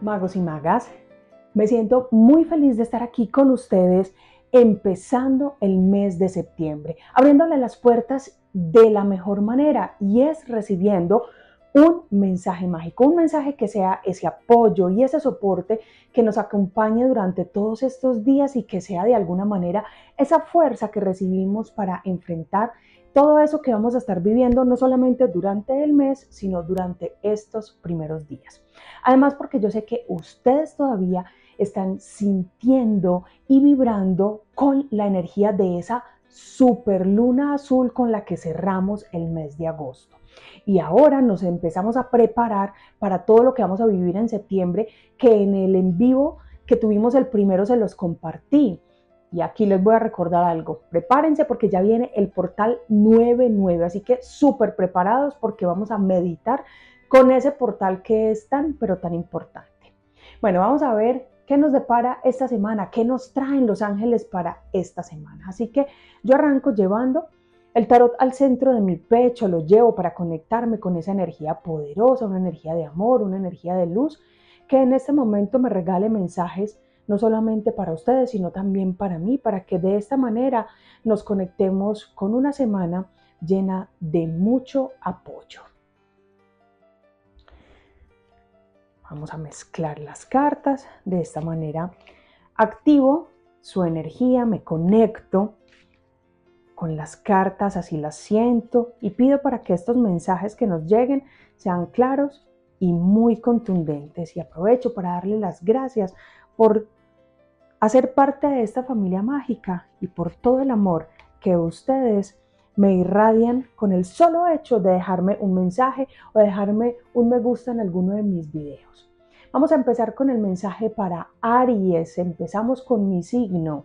magos y magas. Me siento muy feliz de estar aquí con ustedes empezando el mes de septiembre, abriéndole las puertas de la mejor manera y es recibiendo un mensaje mágico, un mensaje que sea ese apoyo y ese soporte que nos acompañe durante todos estos días y que sea de alguna manera esa fuerza que recibimos para enfrentar todo eso que vamos a estar viviendo no solamente durante el mes, sino durante estos primeros días. Además, porque yo sé que ustedes todavía están sintiendo y vibrando con la energía de esa super luna azul con la que cerramos el mes de agosto. Y ahora nos empezamos a preparar para todo lo que vamos a vivir en septiembre, que en el en vivo que tuvimos el primero se los compartí. Y aquí les voy a recordar algo. Prepárense porque ya viene el portal 99, así que súper preparados porque vamos a meditar con ese portal que es tan, pero tan importante. Bueno, vamos a ver qué nos depara esta semana, qué nos traen los ángeles para esta semana. Así que yo arranco llevando el tarot al centro de mi pecho, lo llevo para conectarme con esa energía poderosa, una energía de amor, una energía de luz, que en este momento me regale mensajes no solamente para ustedes, sino también para mí, para que de esta manera nos conectemos con una semana llena de mucho apoyo. Vamos a mezclar las cartas. De esta manera activo su energía, me conecto con las cartas, así las siento y pido para que estos mensajes que nos lleguen sean claros y muy contundentes. Y aprovecho para darle las gracias por hacer parte de esta familia mágica y por todo el amor que ustedes me irradian con el solo hecho de dejarme un mensaje o dejarme un me gusta en alguno de mis videos. Vamos a empezar con el mensaje para Aries. Empezamos con mi signo.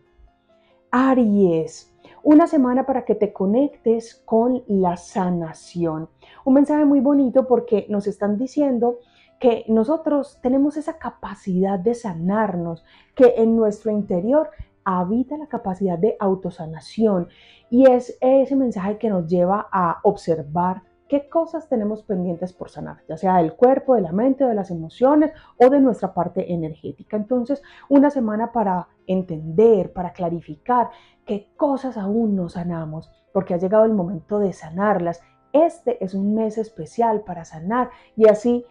Aries, una semana para que te conectes con la sanación. Un mensaje muy bonito porque nos están diciendo que nosotros tenemos esa capacidad de sanarnos, que en nuestro interior habita la capacidad de autosanación y es ese mensaje que nos lleva a observar qué cosas tenemos pendientes por sanar, ya sea del cuerpo, de la mente, de las emociones o de nuestra parte energética. Entonces, una semana para entender, para clarificar qué cosas aún no sanamos, porque ha llegado el momento de sanarlas. Este es un mes especial para sanar y así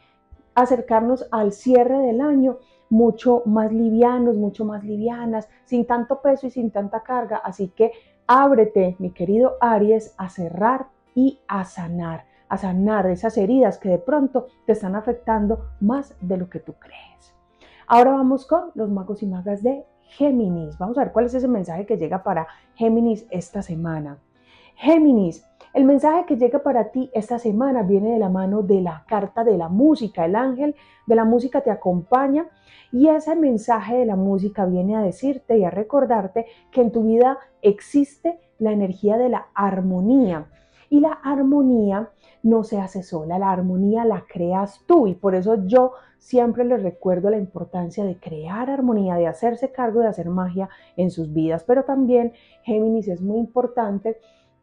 acercarnos al cierre del año mucho más livianos, mucho más livianas, sin tanto peso y sin tanta carga. Así que ábrete, mi querido Aries, a cerrar y a sanar, a sanar esas heridas que de pronto te están afectando más de lo que tú crees. Ahora vamos con los magos y magas de Géminis. Vamos a ver cuál es ese mensaje que llega para Géminis esta semana. Géminis, el mensaje que llega para ti esta semana viene de la mano de la carta de la música. El ángel de la música te acompaña y ese mensaje de la música viene a decirte y a recordarte que en tu vida existe la energía de la armonía. Y la armonía no se hace sola, la armonía la creas tú y por eso yo siempre les recuerdo la importancia de crear armonía, de hacerse cargo de hacer magia en sus vidas, pero también Géminis es muy importante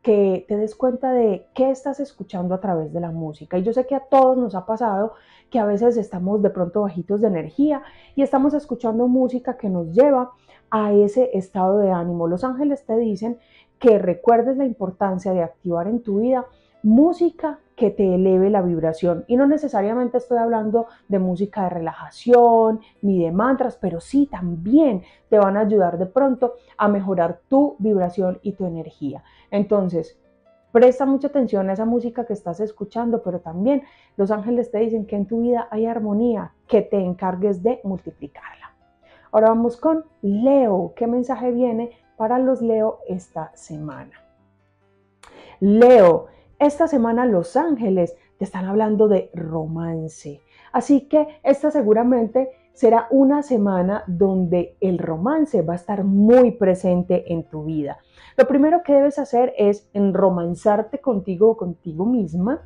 que te des cuenta de qué estás escuchando a través de la música. Y yo sé que a todos nos ha pasado que a veces estamos de pronto bajitos de energía y estamos escuchando música que nos lleva a ese estado de ánimo. Los ángeles te dicen que recuerdes la importancia de activar en tu vida música que te eleve la vibración. Y no necesariamente estoy hablando de música de relajación ni de mantras, pero sí también te van a ayudar de pronto a mejorar tu vibración y tu energía. Entonces, presta mucha atención a esa música que estás escuchando, pero también los ángeles te dicen que en tu vida hay armonía, que te encargues de multiplicarla. Ahora vamos con Leo. ¿Qué mensaje viene para los Leo esta semana? Leo, esta semana Los Ángeles te están hablando de romance. Así que esta seguramente será una semana donde el romance va a estar muy presente en tu vida. Lo primero que debes hacer es enromanzarte contigo o contigo misma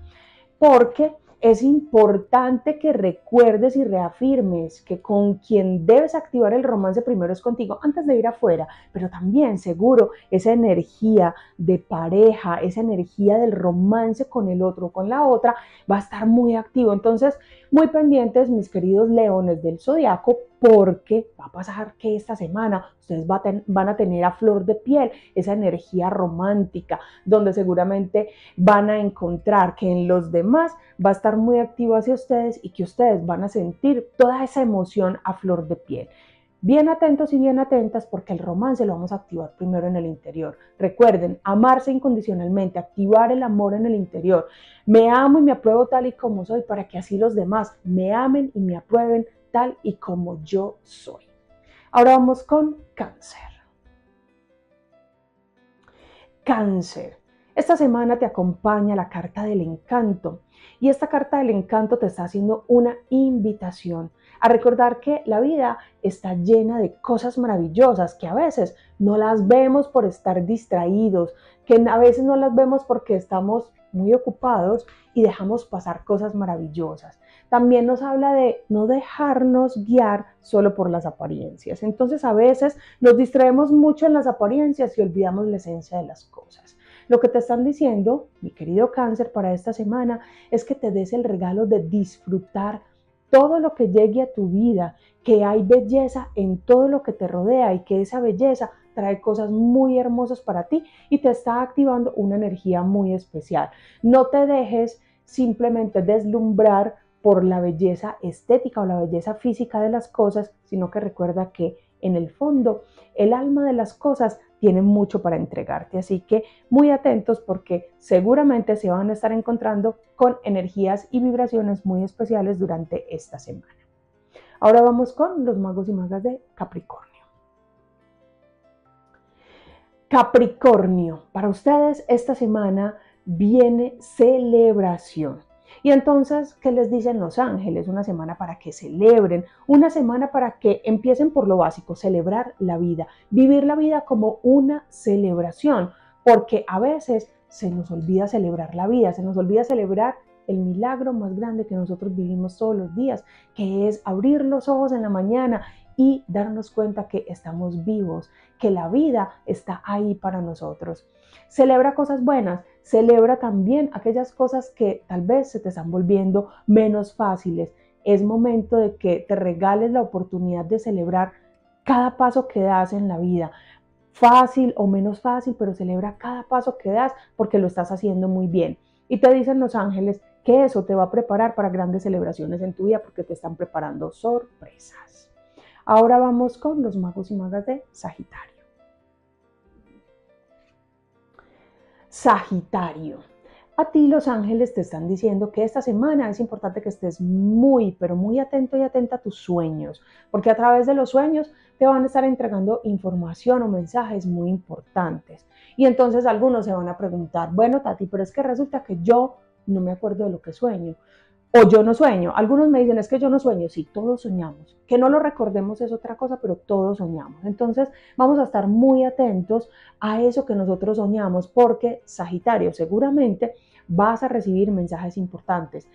porque es importante que recuerdes y reafirmes que con quien debes activar el romance primero es contigo antes de ir afuera, pero también seguro esa energía de pareja, esa energía del romance con el otro, con la otra, va a estar muy activo. Entonces, muy pendientes, mis queridos leones del zodiaco, porque va a pasar que esta semana ustedes van a tener a flor de piel esa energía romántica, donde seguramente van a encontrar que en los demás va a estar muy activo hacia ustedes y que ustedes van a sentir toda esa emoción a flor de piel. Bien atentos y bien atentas porque el romance lo vamos a activar primero en el interior. Recuerden, amarse incondicionalmente, activar el amor en el interior. Me amo y me apruebo tal y como soy para que así los demás me amen y me aprueben tal y como yo soy. Ahora vamos con cáncer. Cáncer. Esta semana te acompaña la carta del encanto y esta carta del encanto te está haciendo una invitación a recordar que la vida está llena de cosas maravillosas que a veces no las vemos por estar distraídos, que a veces no las vemos porque estamos muy ocupados y dejamos pasar cosas maravillosas. También nos habla de no dejarnos guiar solo por las apariencias. Entonces a veces nos distraemos mucho en las apariencias y olvidamos la esencia de las cosas. Lo que te están diciendo, mi querido cáncer, para esta semana es que te des el regalo de disfrutar todo lo que llegue a tu vida, que hay belleza en todo lo que te rodea y que esa belleza trae cosas muy hermosas para ti y te está activando una energía muy especial. No te dejes simplemente deslumbrar por la belleza estética o la belleza física de las cosas, sino que recuerda que en el fondo el alma de las cosas tiene mucho para entregarte. Así que muy atentos porque seguramente se van a estar encontrando con energías y vibraciones muy especiales durante esta semana. Ahora vamos con los magos y magas de Capricornio. Capricornio, para ustedes esta semana viene celebración. Y entonces, ¿qué les dicen los ángeles? Una semana para que celebren, una semana para que empiecen por lo básico, celebrar la vida, vivir la vida como una celebración, porque a veces se nos olvida celebrar la vida, se nos olvida celebrar el milagro más grande que nosotros vivimos todos los días, que es abrir los ojos en la mañana y darnos cuenta que estamos vivos, que la vida está ahí para nosotros. Celebra cosas buenas, celebra también aquellas cosas que tal vez se te están volviendo menos fáciles. Es momento de que te regales la oportunidad de celebrar cada paso que das en la vida. Fácil o menos fácil, pero celebra cada paso que das porque lo estás haciendo muy bien. Y te dicen los ángeles que eso te va a preparar para grandes celebraciones en tu vida porque te están preparando sorpresas. Ahora vamos con los magos y magas de Sagitario. Sagitario. A ti los ángeles te están diciendo que esta semana es importante que estés muy, pero muy atento y atenta a tus sueños, porque a través de los sueños te van a estar entregando información o mensajes muy importantes. Y entonces algunos se van a preguntar, bueno, Tati, pero es que resulta que yo no me acuerdo de lo que sueño o yo no sueño. Algunos me dicen, es que yo no sueño. Sí, todos soñamos. Que no lo recordemos es otra cosa, pero todos soñamos. Entonces, vamos a estar muy atentos a eso que nosotros soñamos, porque Sagitario, seguramente vas a recibir mensajes importantes.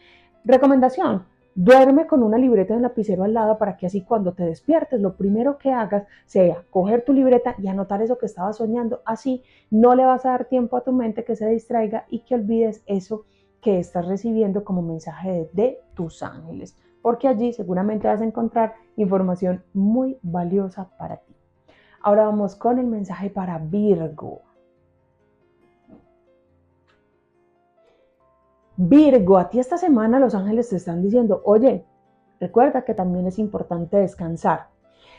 Recomendación, duerme con una libreta y un lapicero al lado para que así cuando te despiertes, lo primero que hagas sea coger tu libreta y anotar eso que estabas soñando. Así no le vas a dar tiempo a tu mente que se distraiga y que olvides eso que estás recibiendo como mensaje de, tus ángeles, porque allí seguramente vas a encontrar información muy valiosa para ti. Ahora vamos con el mensaje para Virgo. Virgo, a ti esta semana los ángeles te están diciendo, oye, recuerda que también es importante descansar.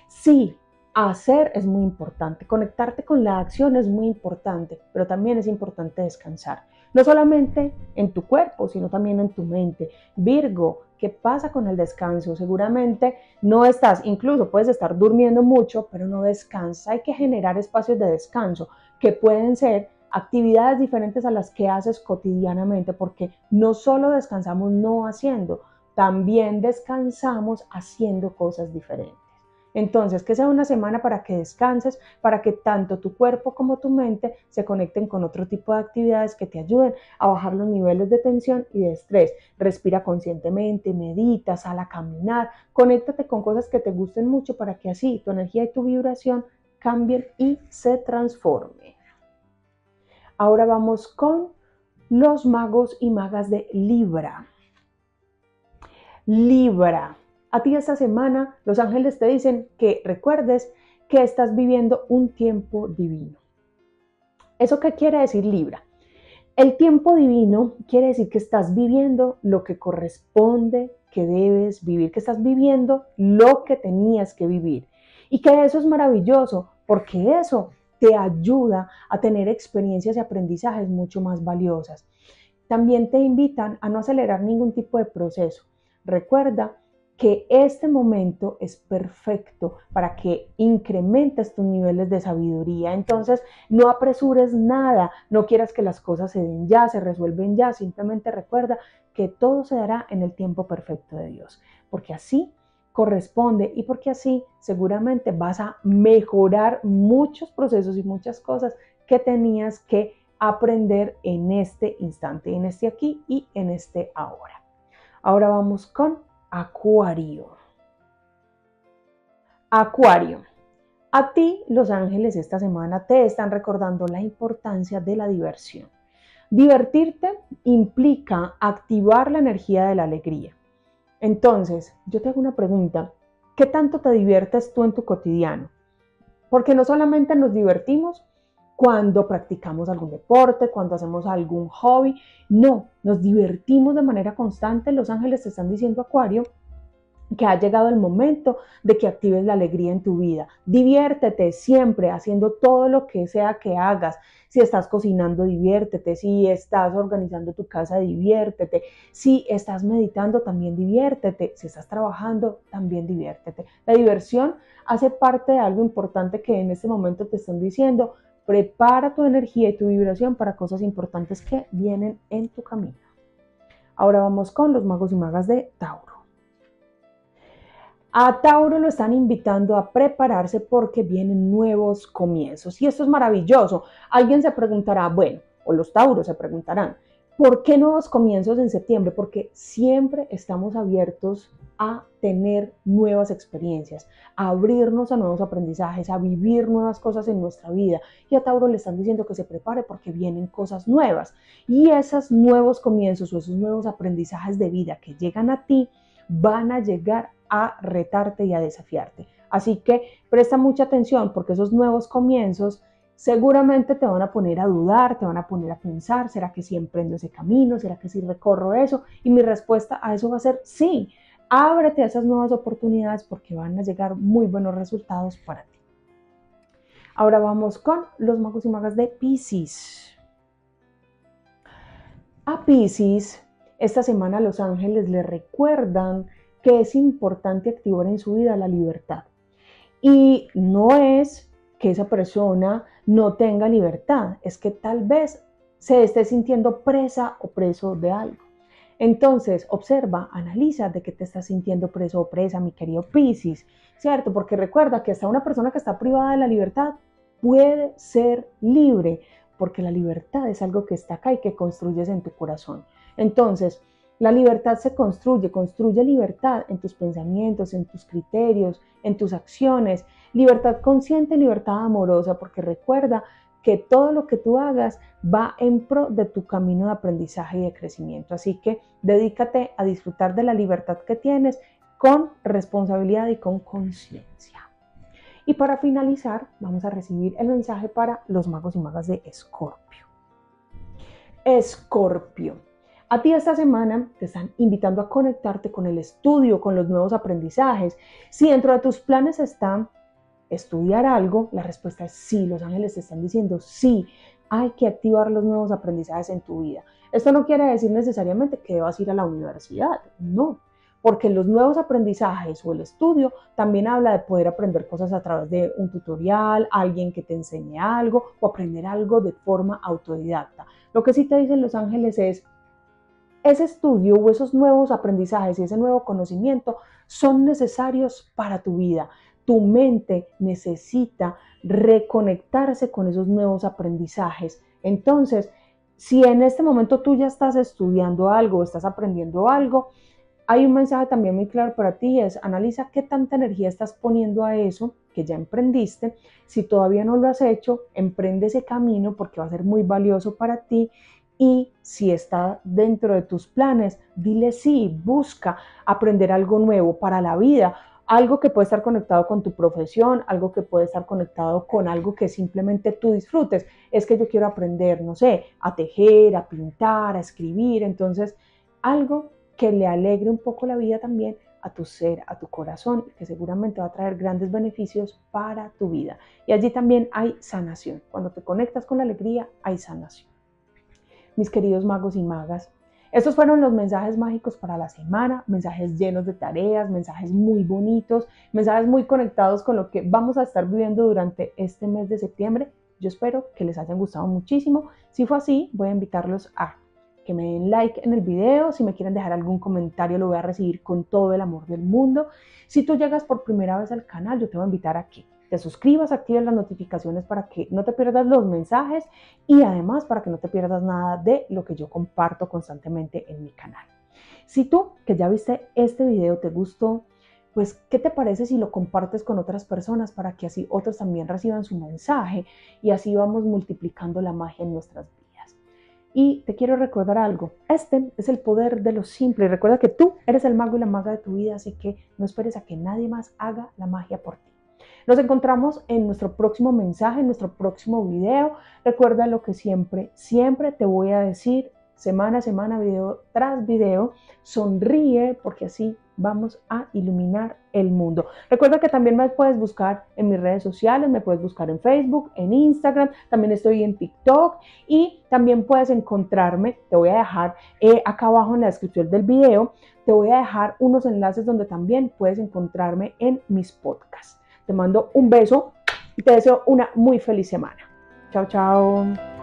Sí, hacer es muy importante, conectarte con la acción es muy importante, pero también es importante descansar. No solamente en tu cuerpo, sino también en tu mente. Virgo, ¿qué pasa con el descanso? Seguramente no estás, incluso puedes estar durmiendo mucho, pero no descansas. Hay que generar espacios de descanso que pueden ser actividades diferentes a las que haces cotidianamente, porque no solo descansamos no haciendo, también descansamos haciendo cosas diferentes. Entonces, que sea una semana para que descanses, para que tanto tu cuerpo como tu mente se conecten con otro tipo de actividades que te ayuden a bajar los niveles de tensión y de estrés. Respira conscientemente, medita, sal a caminar, conéctate con cosas que te gusten mucho para que así tu energía y tu vibración cambien y se transformen. Ahora vamos con los magos y magas de Libra. Libra. A ti esta semana los ángeles te dicen que recuerdes que estás viviendo un tiempo divino. ¿Eso qué quiere decir Libra? El tiempo divino quiere decir que estás viviendo lo que corresponde que debes vivir, que estás viviendo lo que tenías que vivir. Y que eso es maravilloso, porque eso te ayuda a tener experiencias y aprendizajes mucho más valiosas. También te invitan a no acelerar ningún tipo de proceso. Recuerda que este momento es perfecto para que incrementes tus niveles de sabiduría. Entonces, no apresures nada, no quieras que las cosas se den ya, se resuelven ya, simplemente recuerda que todo se dará en el tiempo perfecto de Dios, porque así corresponde y porque así seguramente vas a mejorar muchos procesos y muchas cosas que tenías que aprender en este instante, en este aquí y en este ahora. Ahora vamos con Acuario. Acuario. A ti los ángeles esta semana te están recordando la importancia de la diversión. Divertirte implica activar la energía de la alegría. Entonces, yo te hago una pregunta. ¿Qué tanto te diviertes tú en tu cotidiano? Porque no solamente nos divertimos cuando practicamos algún deporte, cuando hacemos algún hobby. No, nos divertimos de manera constante. Los ángeles te están diciendo, Acuario, que ha llegado el momento de que actives la alegría en tu vida. Diviértete siempre haciendo todo lo que sea que hagas. Si estás cocinando, diviértete. Si estás organizando tu casa, diviértete. Si estás meditando, también diviértete. Si estás trabajando, también diviértete. La diversión hace parte de algo importante que en este momento te están diciendo. Prepara tu energía y tu vibración para cosas importantes que vienen en tu camino. Ahora vamos con los magos y magas de Tauro. A Tauro lo están invitando a prepararse porque vienen nuevos comienzos. Y esto es maravilloso. Alguien se preguntará, bueno, o los Tauros se preguntarán, ¿por qué nuevos comienzos en septiembre? Porque siempre estamos abiertos a tener nuevas experiencias, a abrirnos a nuevos aprendizajes, a vivir nuevas cosas en nuestra vida. Y a Tauro le están diciendo que se prepare porque vienen cosas nuevas. Y esos nuevos comienzos o esos nuevos aprendizajes de vida que llegan a ti van a llegar a retarte y a desafiarte. Así que presta mucha atención porque esos nuevos comienzos seguramente te van a poner a dudar, te van a poner a pensar, ¿será que sí emprendo ese camino? ¿Será que sí recorro eso? Y mi respuesta a eso va a ser sí. Ábrete a esas nuevas oportunidades porque van a llegar muy buenos resultados para ti. Ahora vamos con los magos y magas de Pisces. A Pisces, esta semana los ángeles le recuerdan que es importante activar en su vida la libertad. Y no es que esa persona no tenga libertad, es que tal vez se esté sintiendo presa o preso de algo. Entonces, observa, analiza de qué te estás sintiendo preso o presa, mi querido Piscis, ¿cierto? Porque recuerda que hasta una persona que está privada de la libertad puede ser libre, porque la libertad es algo que está acá y que construyes en tu corazón. Entonces, la libertad se construye, construye libertad en tus pensamientos, en tus criterios, en tus acciones, libertad consciente, libertad amorosa, porque recuerda que todo lo que tú hagas va en pro de tu camino de aprendizaje y de crecimiento. Así que dedícate a disfrutar de la libertad que tienes con responsabilidad y con conciencia. Y para finalizar, vamos a recibir el mensaje para los magos y magas de Escorpio. Escorpio. A ti esta semana te están invitando a conectarte con el estudio, con los nuevos aprendizajes. Si dentro de tus planes está estudiar algo, la respuesta es sí. Los ángeles te están diciendo sí. Hay que activar los nuevos aprendizajes en tu vida. Esto no quiere decir necesariamente que debas ir a la universidad, no, porque los nuevos aprendizajes o el estudio también habla de poder aprender cosas a través de un tutorial, alguien que te enseñe algo o aprender algo de forma autodidacta. Lo que sí te dicen los ángeles es, ese estudio o esos nuevos aprendizajes y ese nuevo conocimiento son necesarios para tu vida tu mente necesita reconectarse con esos nuevos aprendizajes. Entonces, si en este momento tú ya estás estudiando algo, estás aprendiendo algo, hay un mensaje también muy claro para ti, es analiza qué tanta energía estás poniendo a eso que ya emprendiste. Si todavía no lo has hecho, emprende ese camino porque va a ser muy valioso para ti. Y si está dentro de tus planes, dile sí, busca aprender algo nuevo para la vida, algo que puede estar conectado con tu profesión, algo que puede estar conectado con algo que simplemente tú disfrutes. Es que yo quiero aprender, no sé, a tejer, a pintar, a escribir. Entonces, algo que le alegre un poco la vida también a tu ser, a tu corazón, que seguramente va a traer grandes beneficios para tu vida. Y allí también hay sanación. Cuando te conectas con la alegría, hay sanación. Mis queridos magos y magas, estos fueron los mensajes mágicos para la semana, mensajes llenos de tareas, mensajes muy bonitos, mensajes muy conectados con lo que vamos a estar viviendo durante este mes de septiembre. Yo espero que les hayan gustado muchísimo. Si fue así, voy a invitarlos a que me den like en el video. Si me quieren dejar algún comentario, lo voy a recibir con todo el amor del mundo. Si tú llegas por primera vez al canal, yo te voy a invitar a que te suscribas, actives las notificaciones para que no te pierdas los mensajes y además para que no te pierdas nada de lo que yo comparto constantemente en mi canal. Si tú que ya viste este video te gustó, pues ¿qué te parece si lo compartes con otras personas para que así otros también reciban su mensaje y así vamos multiplicando la magia en nuestras vidas? Y te quiero recordar algo, este es el poder de lo simple. Recuerda que tú eres el mago y la maga de tu vida, así que no esperes a que nadie más haga la magia por ti. Nos encontramos en nuestro próximo mensaje, en nuestro próximo video. Recuerda lo que siempre, siempre te voy a decir, semana a semana, video tras video. Sonríe porque así vamos a iluminar el mundo. Recuerda que también me puedes buscar en mis redes sociales, me puedes buscar en Facebook, en Instagram, también estoy en TikTok y también puedes encontrarme, te voy a dejar eh, acá abajo en la descripción del video, te voy a dejar unos enlaces donde también puedes encontrarme en mis podcasts. Te mando un beso y te deseo una muy feliz semana. Chao, chao.